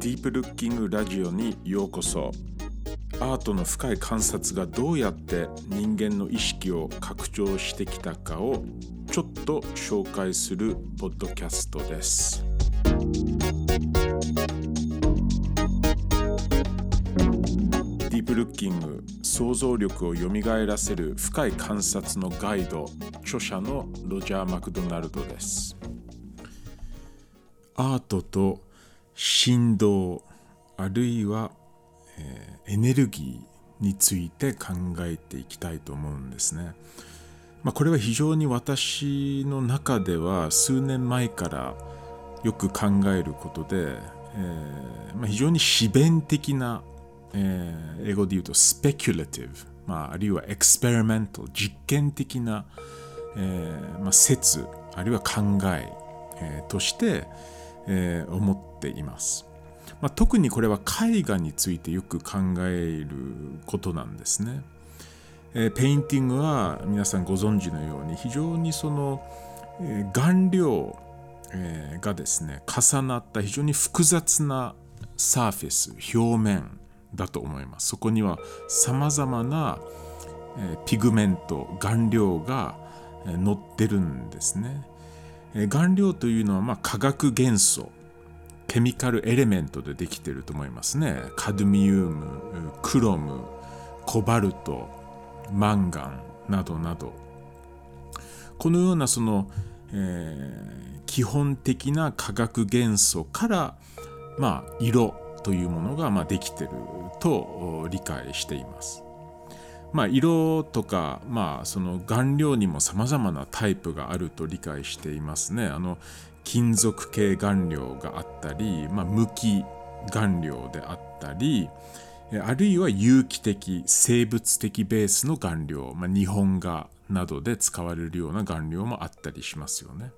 ディープルッキングラジオにようこそ。アートの深い観察がどうやって人間の意識を拡張してきたかをちょっと紹介するポッドキャストです。ディープルッキング想像力をよみがえらせる深い観察のガイド著者のロジャー・マクドナルドです。アートと振動あるいは、えー、エネルギーについて考えていきたいと思うんですね。まあ、これは非常に私の中では数年前からよく考えることで、えーまあ、非常に自弁的な、えー、英語で言うとスペキュラティブ、まあ、あるいはエクスペリメント実験的な、えーま、説あるいは考ええー、として、えー、思ています。まあ、特にこれは絵画についてよく考えることなんですね。えー、 painting は皆さんご存知のように非常にその、えー、顔料、えー、がですね重なった非常に複雑なサーフェス表面だと思います。そこにはさまざまな、えー、 pigment 顔料が乗ってるんですねえ。顔料というのはまあ化学元素 chemical element でできてると思いますねカドミウムクロムコバルトマンガンなどなどこのようなその、えー、基本的な化学元素からまあ色というものがまあできてると理解しています。まあ、色とか、まあ、その顔料にもさまざまなタイプがあると理解していますね。あの金属系顔料があったり、まあ、無機顔料であったりあるいは有機的生物的ベースの顔料、まあ、日本画などで使われるような顔料もあったりしますよね。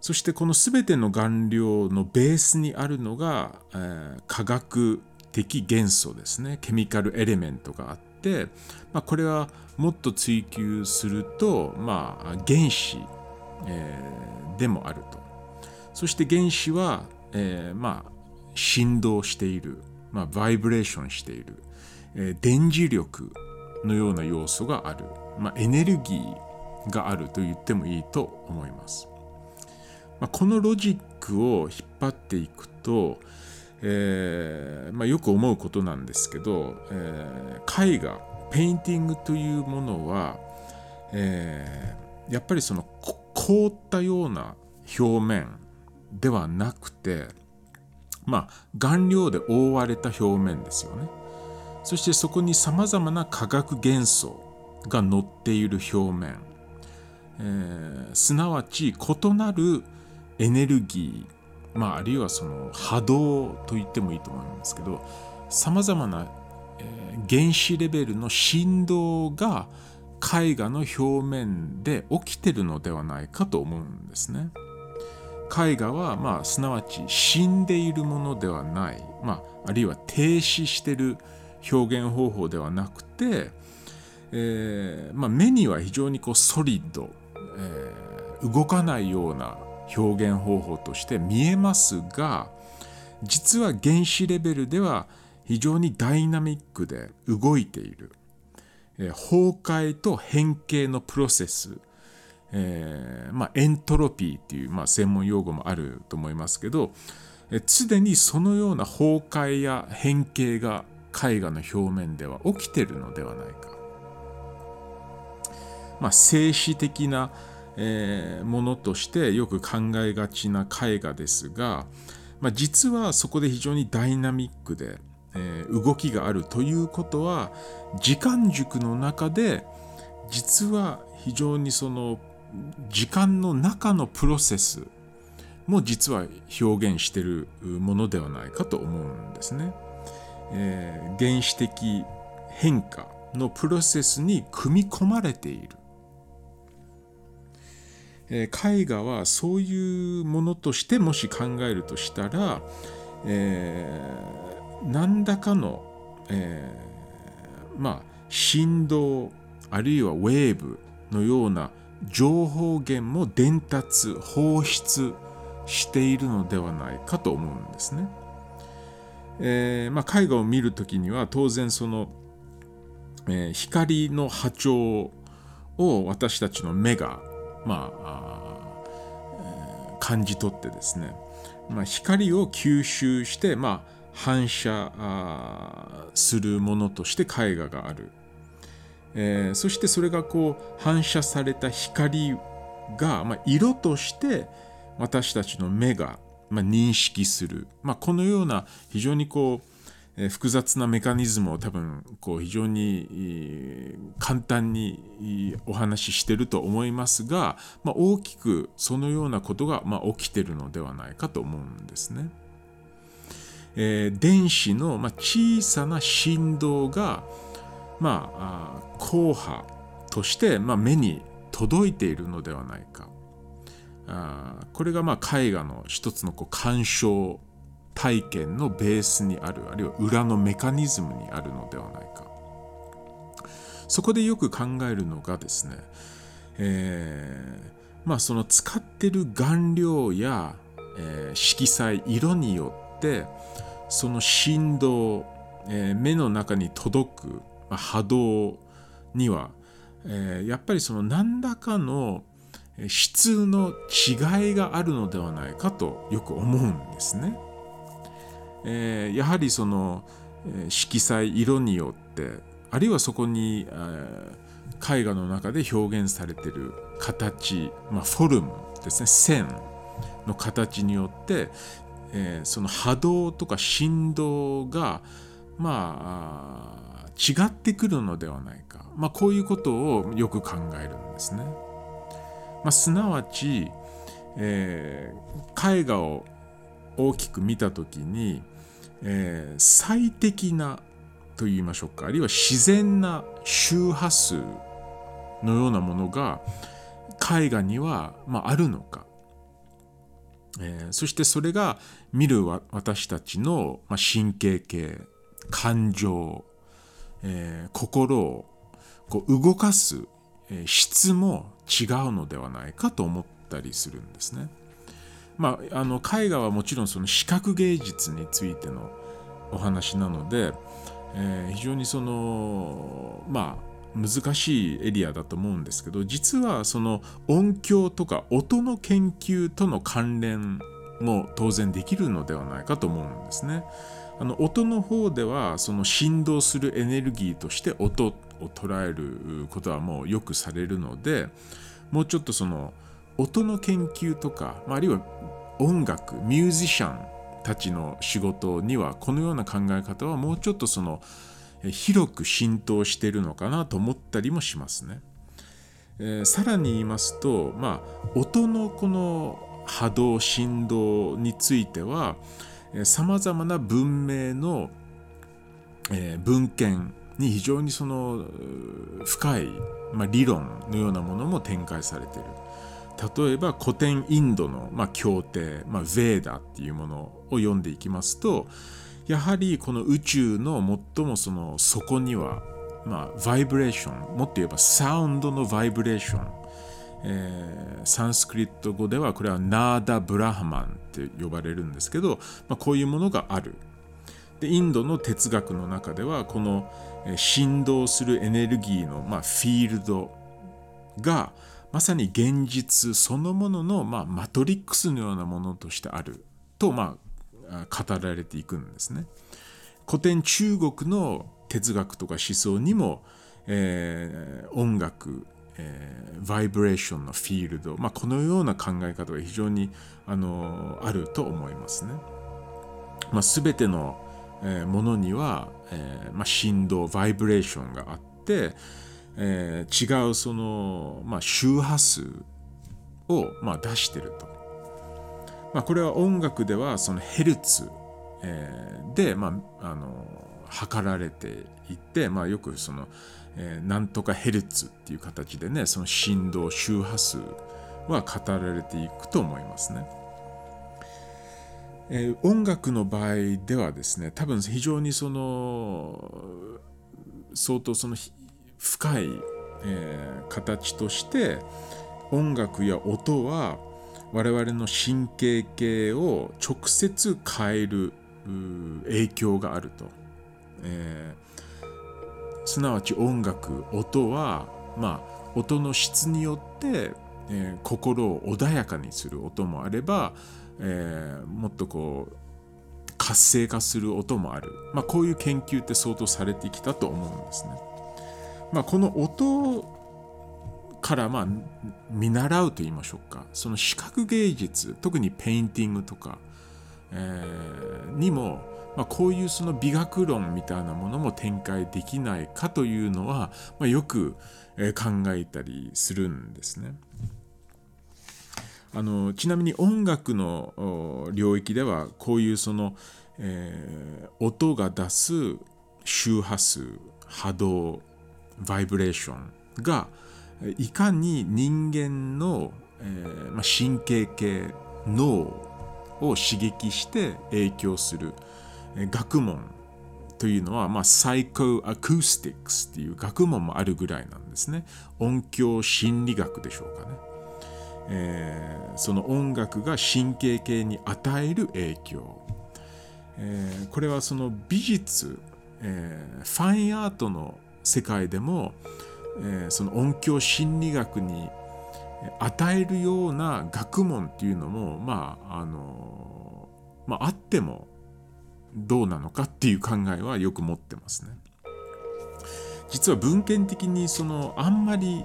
そしてこの全ての顔料のベースにあるのが、えー、化学的元素ですねケミカルエレメントがあって、まあ、これはもっと追求すると、まあ、原子、えー、でもあると。そして原子は、えー、まあ振動している、まあ、バイブレーションしている、えー、電磁力のような要素がある、まあ、エネルギーがあると言ってもいいと思います。まあ、このロジックを引っ張っていくと、えーまあ、よく思うことなんですけど、えー、絵画 painting というものは、えー、やっぱりその凍ったような表面ではなくてまあ顔料で覆われた表面ですよね。そしてそこにさまざまな化学元素が乗っている表面、えー、すなわち異なるエネルギーまあ、あるいはその波動と言ってもいいと思うんですけどさまざまな、えー、原子レベルの振動が絵画の表面で起きてるのではないかと思うんですね。絵画は、まあ、すなわち死んでいるものではない、まあ、あるいは停止してる表現方法ではなくて、えーまあ、目には非常にこうソリッド、えー、動かないような表現方法として見えますが実は原子レベルでは非常にダイナミックで動いている、え崩壊と変形のプロセス、えー、まあ、エントロピーっていう、まあ、専門用語もあると思いますけど常にそのような崩壊や変形が絵画の表面では起きてるのではないか。まあ、静止的なえー、ものとしてよく考えがちな絵画ですが、まあ、実はそこで非常にダイナミックで、えー、動きがあるということは時間軸の中で実は非常にその時間の中のプロセスも実は表現してるものではないかと思うんですね。えー、原始的変化のプロセスに組み込まれているえー、絵画はそういうものとしてもし考えるとしたら、えー、何らかの、えー、まあ振動あるいはウェーブのような情報源も伝達放出しているのではないかと思うんですね。えーまあ、絵画を見るときには当然その、えー、光の波長を私たちの目が、まあ、えー、感じ取ってですね、まあ、光を吸収して、まあ、反射するものとして絵画がある、えー、そしてそれがこう反射された光が、まあ、色として私たちの目が、まあ、認識する、まあ、このような非常にこう複雑なメカニズムを多分こう非常に簡単にお話ししてると思いますが、まあ、大きくそのようなことがま起きてるのではないかと思うんですね。えー、電子のま小さな振動が、まあ、硬波としてま目に届いているのではないか。あこれがまあ絵画の一つのこう鑑賞体験のベースにあるあるいは裏のメカニズムにあるのではないかそこでよく考えるのがですね、えー、まあその使ってる顔料や、えー、色彩色によってその振動、えー、目の中に届く、まあ、波動には、えー、やっぱりその何らかの質の違いがあるのではないかとよく思うんですね。えー、やはりその、え、色彩色によってあるいはそこに、えー、絵画の中で表現されている形、まあ、フォルムですね線の形によって、えー、その波動とか振動がまあ違ってくるのではないか、まあ、こういうことをよく考えるんですね。まあ、すなわち、えー、絵画を大きく見た時に、えー、最適なと言いましょうか。あるいは自然な周波数のようなものが絵画には、まあ、あるのか、えー、そしてそれが見る私たちの、ま、神経系感情、えー、心をこう動かす、え、質も違うのではないかと思ったりするんですね。まあ、あの絵画はもちろんその視覚芸術についてのお話なので、えー、非常にそのまあ難しいエリアだと思うんですけど実はその音響とか音の研究との関連も当然できるのではないかと思うんですね。あの音の方ではその振動するエネルギーとして音を捉えることはもうよくされるのでもうちょっとその音の研究とか、まああるいは音楽ミュージシャンたちの仕事にはこのような考え方はもうちょっとその広く浸透しているのかなと思ったりもしますね。えー、さらに言いますと、まあ、音のこの波動振動についてはさまざまな文明の、えー、文献に非常にその深い、まあ、理論のようなものも展開されている。例えば古典インドの、まあ、経典、まあ、ヴェーダっていうものを読んでいきますとやはりこの宇宙の最もその底には、まあ、バイブレーションもっと言えばサウンドのバイブレーション、えー、サンスクリット語ではこれはナーダ・ブラハマンって呼ばれるんですけど、まあ、こういうものがある。でインドの哲学の中ではこの振動するエネルギーの、まあ、フィールドが、まさに現実そのものの、まあ、マトリックスのようなものとしてあると、まあ、語られていくんですね。古典中国の哲学とか思想にも、えー、音楽、えー、バイブレーションのフィールド、まあ、このような考え方が非常にあのあると思いますね。まあ、全ての、えー、ものには、えーまあ、振動バイブレーションがあって、えー、違うその、まあ、周波数を、まあ、出してると。まあ、これは音楽ではそのヘルツ、で、まあ、あの測られていて、まあ、よくその、えー、なんとかヘルツっていう形でねその振動周波数は語られていくと思いますね。えー、音楽の場合ではですね多分非常にその相当その深い、えー、形として音楽や音は我々の神経系を直接変える影響があると、えー、すなわち音楽音はまあ音の質によって、えー、心を穏やかにする音もあれば、えー、もっとこう活性化する音もある、まあ、こういう研究って相当されてきたと思うんですね。まあ、この音からまあ見習うと言いましょうかその視覚芸術特に painting とか、えー、にも、まあ、こういうその美学論みたいなものも展開できないかというのは、まあ、よく考えたりするんですね。あのちなみに音楽の領域ではこういうその、えー、音が出す周波数波動バイブレーションがいかに人間の、えーまあ、神経系脳を刺激して影響する学問というのは、まあ、サイコアクースティックスっていう学問もあるぐらいなんですね。音響心理学でしょうかね。えー、その音楽が神経系に与える影響、えー、これはその美術、えー、ファインアートの世界でも、えその音響心理学に与えるような学問っていうのもまああのまああってもどうなのかっていう考えはよく持ってますね。実は文献的にそのあんまり、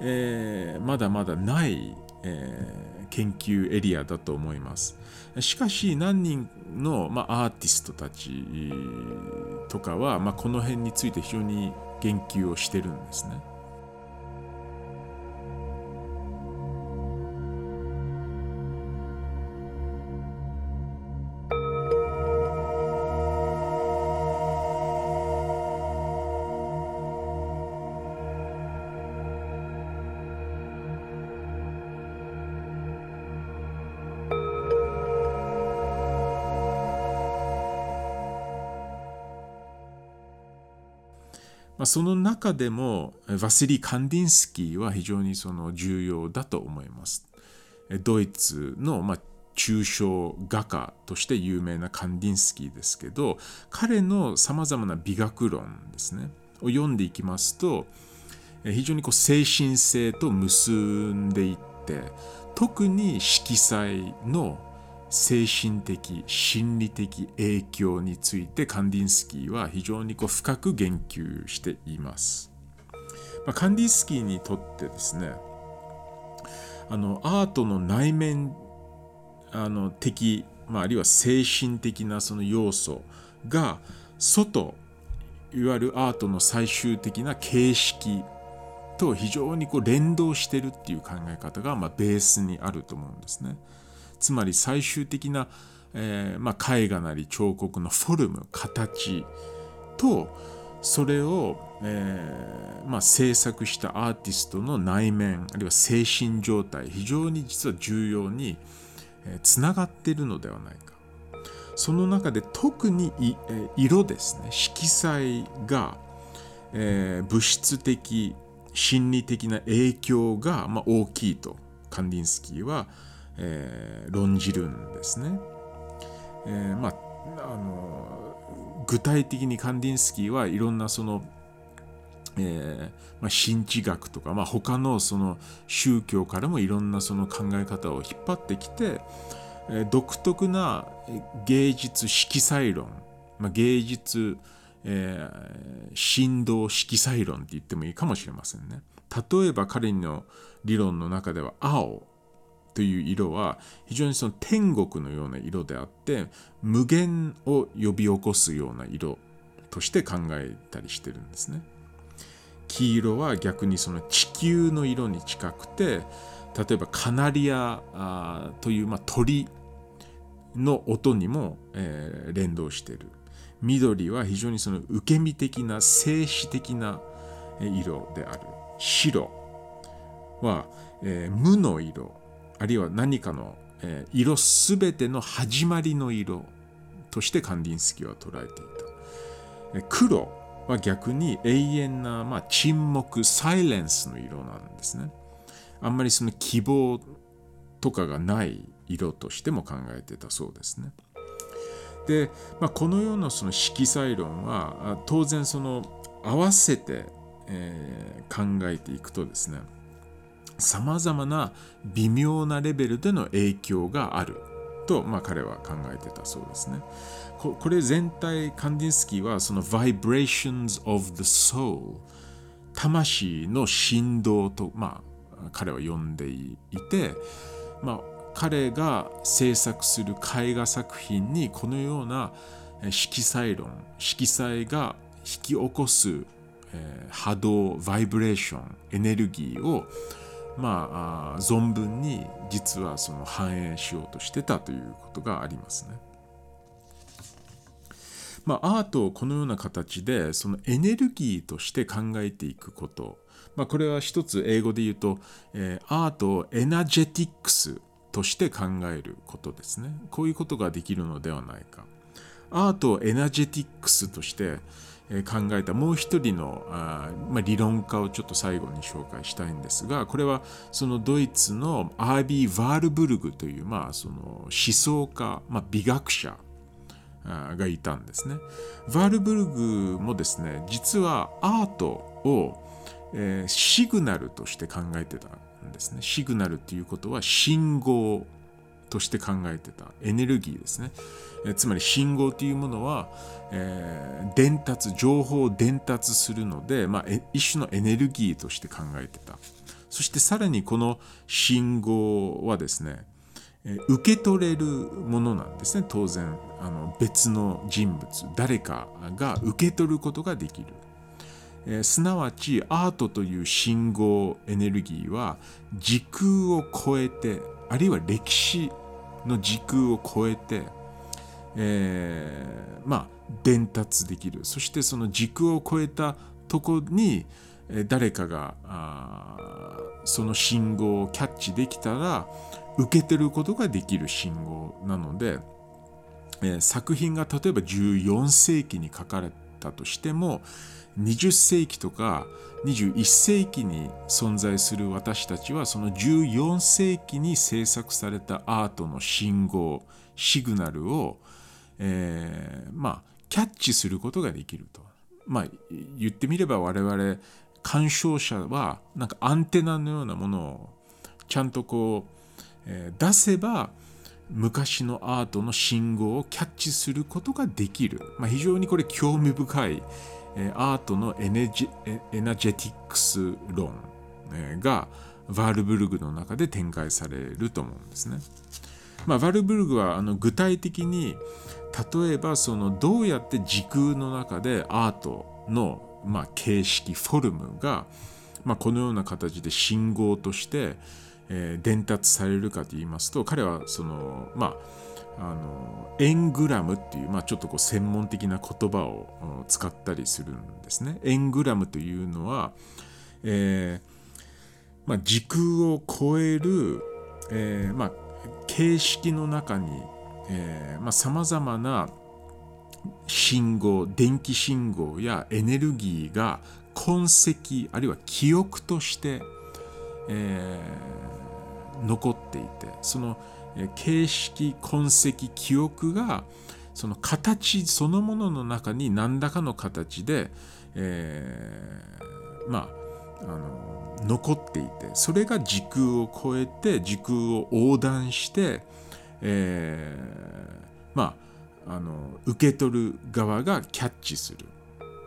えー、まだまだないえー、研究エリアだと思います。しかし何人の、まあ、アーティストたちとかは、まあ、この辺について非常に言及をしてるんですね。まあ、その中でもワセリ・カンディンスキーは非常にその重要だと思います。ドイツのまあ抽象画家として有名なカンディンスキーですけど彼のさまざまな美学論ですねを読んでいきますと非常にこう精神性と結んでいって特に色彩の精神的心理的影響についてカンディンスキーは非常にこう深く言及しています、まあ、カンディンスキーにとってですねあのアートの内面あの的、まあ、あるいは精神的なその要素が外いわゆるアートの最終的な形式と非常にこう連動してるっていう考え方がまあベースにあると思うんですね。つまり最終的な、えー、まあ、絵画なり彫刻のフォルム形とそれを、えー、まあ、制作したアーティストの内面あるいは精神状態非常に実は重要につな、えー、がっているのではないか。その中で特に色ですね。色彩が、えー、物質的心理的な影響が、まあ、大きいとカンディンスキーは、えー、論じるんですね。えー、まああの具体的にカンディンスキーはいろんなその、えーまあ、神知学とか、まあ、他のその宗教からもいろんなその考え方を引っ張ってきて、えー、独特な芸術色彩論、まあ、芸術、えー、振動色彩論って言ってもいいかもしれませんね。例えば彼の理論の中では青という色は非常にその天国のような色であって無限を呼び起こすような色として考えたりしてるんですね。黄色は逆にその地球の色に近くて例えばカナリアというまあ鳥の音にも、えー、連動してる。緑は非常にその受け身的な静止的な色である。白は、えー、無の色。あるいは何かの、え、色すべての始まりの色としてカンディンスキーは捉えていた。え黒は逆に永遠な、まあ、沈黙、サイレンスの色なんですね。あんまりその希望とかがない色としても考えてたそうですね。で、まあ、このようなその色彩論は当然その合わせて、えー、考えていくとですねさまざまな微妙なレベルでの影響があると、まあ、彼は考えてたそうですね。これ全体カンディンスキーはその Vibrations of the Soul 魂の振動と、まあ、彼は呼んでいて、まあ、彼が制作する絵画作品にこのような色彩論色彩が引き起こす、波動バイブレーションエネルギーをまあ存分に実はその反映しようとしてたということがありますね。まあ、アートをこのような形でそのエネルギーとして考えていくこと、まあ、これは一つ英語で言うと、えー、アートをエナジェティックスとして考えることですね。こういうことができるのではないか。アートをエナジェティックスとして考えたもう一人のあ、まあ、理論家をちょっと最後に紹介したいんですがこれはそのドイツのアービー・ヴァールブルグという、まあ、その思想家、まあ、美学者がいたんですね。ヴァールブルグもですね実はアートを、えー、シグナルとして考えてたんですね。シグナルっていうことは信号として考えてたエネルギーですね。えつまり信号というものは、えー、伝達情報を伝達するので、まあ、一種のエネルギーとして考えてた。そしてさらにこの信号はですね受け取れるものなんですね。当然あの別の人物誰かが受け取ることができる、えー、すなわちアートという信号エネルギーは時空を超えてあるいは歴史の時空を超えて、えー、まあ伝達できる。そしてその時空を超えたとこに誰かがその信号をキャッチできたら受けてることができる信号なので、えー、作品が例えば14世紀に書かれたとしても20世紀とか21世紀に存在する私たちはその14世紀に制作されたアートの信号シグナルを、えー、まあキャッチすることができると。まあ言ってみれば我々鑑賞者はなんかアンテナのようなものをちゃんとこう、えー、出せば昔のアートの信号をキャッチすることができる、まあ、非常にこれ興味深い、アートのエネジエナジェティックス論がヴァールブルグの中で展開されると思うんですね。まあ、ヴァルブルグはあの具体的に例えばそのどうやって時空の中でアートのま形式フォルムがまこのような形で信号として伝達されるかと言いますと彼はそのまああのエングラムっていう、まあ、ちょっとこう専門的な言葉を使ったりするんですね。エングラムというのは、えーまあ、時空を超える、えーまあ、形式の中にさまざ、まな信号電気信号やエネルギーが痕跡あるいは記憶として、えー、残っていてその形式痕跡記憶がその形そのものの中に何らかの形で、えー、まああの残っていてそれが時空を超えて時空を横断して、えー、まああの受け取る側がキャッチする。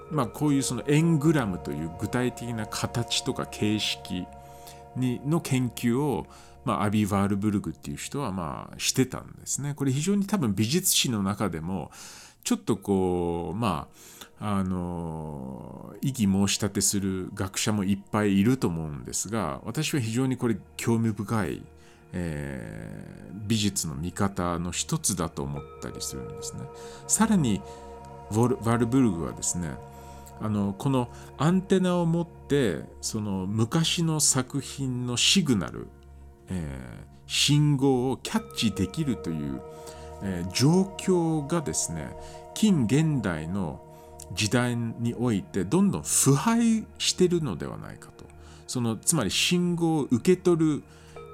まあ、こういうそのエングラムという具体的な形とか形式にの研究をまあ、アビ・ワールブルグっていう人はまあしてたんですね。これ非常に多分美術史の中でもちょっとこうまああの異議申し立てする学者もいっぱいいると思うんですが私は非常にこれ興味深い、えー、美術の見方の一つだと思ったりするんですね。さらにワールブルグはですねあのこのアンテナを持ってその昔の作品のシグナルえー、信号をキャッチできるという、えー、状況がですね近現代の時代においてどんどん腐敗してるのではないかと。そのつまり信号を受け取る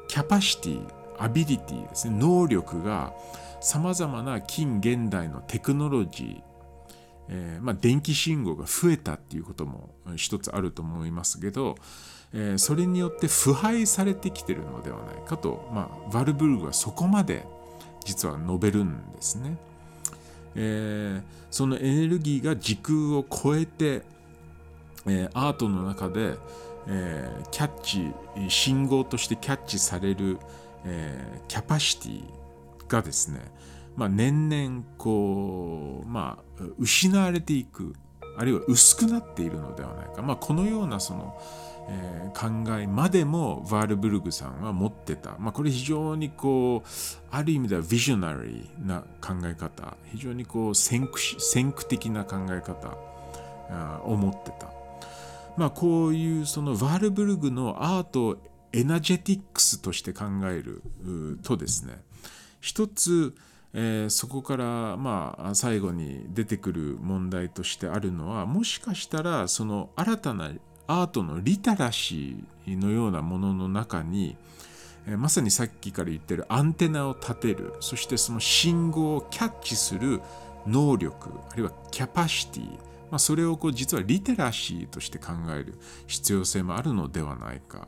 キャパシティアビリティですね能力がさまざまな近現代のテクノロジーえー、まあ、電気信号が増えたっていうことも一つあると思いますけど、えー、それによって腐敗されてきてるのではないかと、まあ、バルブルグはそこまで実は述べるんですね。えー、そのエネルギーが時空を超えて、えー、アートの中で、えー、キャッチ信号としてキャッチされる、え、キャパシティがですね、まあ、年々こう、まあ、失われていくあるいは薄くなっているのではないか、まあ、このようなその、えー、考えまでもヴァールブルグさんは持ってた、まあ、これ非常にこうある意味ではビジョナリーな考え方。非常にこう先駆先駆的な考え方を持ってた、まあ、こういうそのヴァールブルグのアートをエナジェティックスとして考えるとですね一つえー、そこからまあ最後に出てくる問題としてあるのはもしかしたらその新たなアートのリテラシーのようなものの中に、まさにさっきから言ってるアンテナを立てるそしてその信号をキャッチする能力あるいはキャパシティ、まあ、それをこう実はリテラシーとして考える必要性もあるのではないか、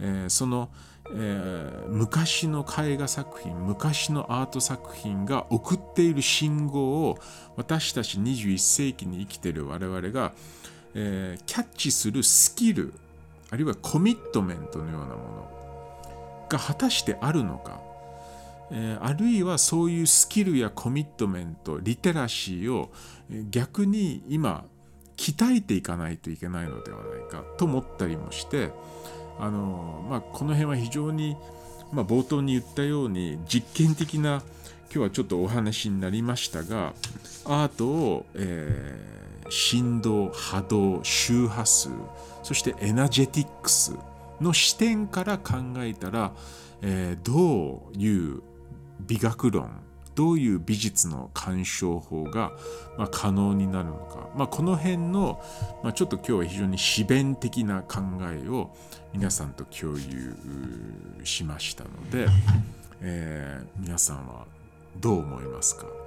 えー、そのえー、昔の絵画作品昔のアート作品が送っている信号を私たち21世紀に生きている我々が、えー、キャッチするスキルあるいはコミットメントのようなものが果たしてあるのか、えー、あるいはそういうスキルやコミットメントリテラシーを逆に今鍛えていかないといけないのではないかと思ったりもしてあの、まあ、この辺は非常に、まあ、冒頭に言ったように実験的な今日はちょっとお話になりましたがアートを、えー、振動波動周波数そしてエナジェティックスの視点から考えたら、えー、どういう美学論どういう美術の鑑賞法が、まあ、可能になるのか、まあ、この辺の、まあ、ちょっと今日は非常に詩弁的な考えを皆さんと共有しましたので、えー、皆さんはどう思いますか？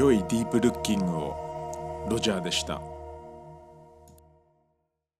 良いディープルッキングをロジャーでした。